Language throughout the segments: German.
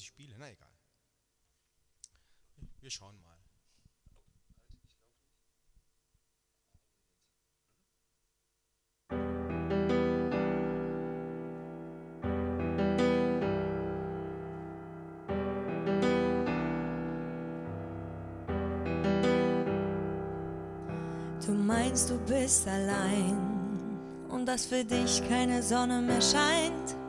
ich spiele. Na egal. Wir schauen mal. Du meinst, du bist allein und dass für dich keine Sonne mehr scheint.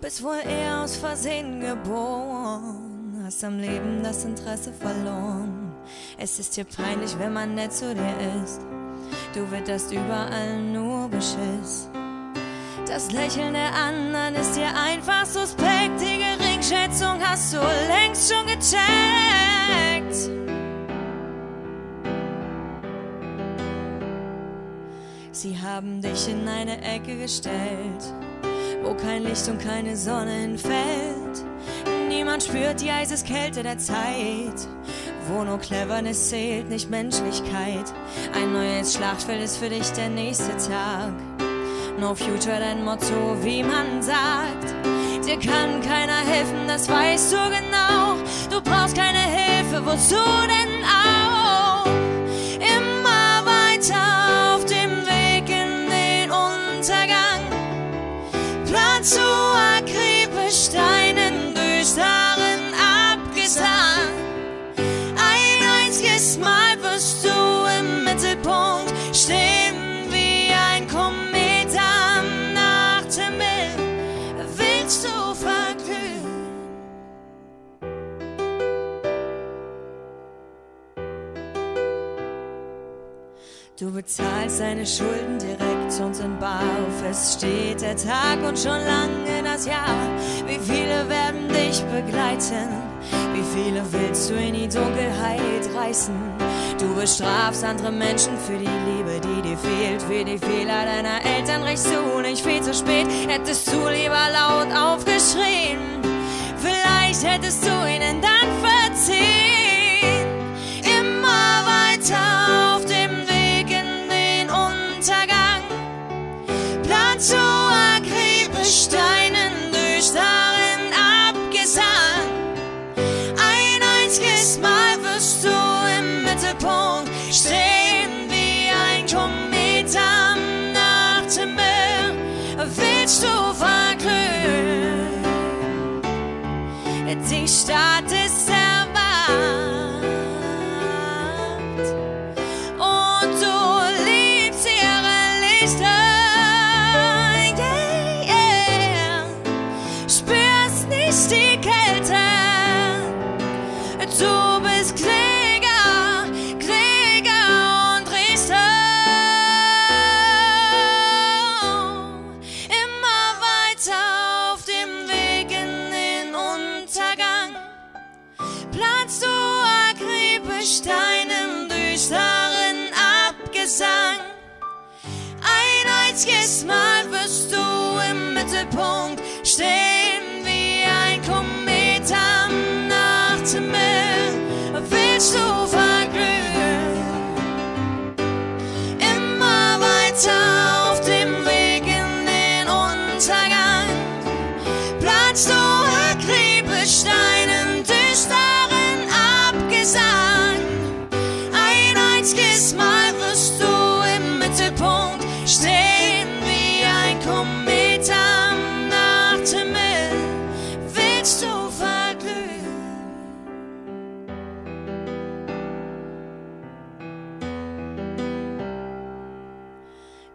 Bist wohl eher aus Versehen geboren, hast am Leben das Interesse verloren. Es ist dir peinlich, wenn man nett zu dir ist. Du witterst überall nur Beschiss. Das Lächeln der anderen ist dir einfach suspekt. Die Geringschätzung hast du längst schon gecheckt. Sie haben dich in eine Ecke gestellt, wo kein Licht und keine Sonne hinfällt. Niemand spürt die Eiseskälte der Zeit, wo nur Cleverness zählt, nicht Menschlichkeit. Ein neues Schlachtfeld ist für dich der nächste Tag. No future, dein Motto, wie man sagt. Dir kann keiner helfen, das weißt du genau. Du brauchst keine Hilfe, wozu denn auch? Immer weiter auf so Du bezahlst deine Schulden direkt und in bar. Es steht der Tag und schon lange das Jahr. Wie viele werden dich begleiten? Wie viele willst du in die Dunkelheit reißen? Du bestrafst andere Menschen für die Liebe, die dir fehlt. Für die Fehler deiner Eltern rächst du nicht viel zu spät. Hättest du lieber laut aufgeschrien. Die Stadt akribisch deinen düsteren Abgesang. Ein einziges Mal wirst du im Mittelpunkt stehen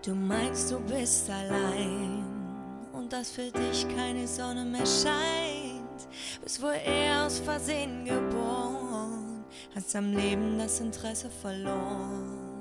Du meinst, du bist allein und dass für dich keine Sonne mehr scheint. Bist wohl eher aus Versehen geboren, hast am Leben das Interesse verloren.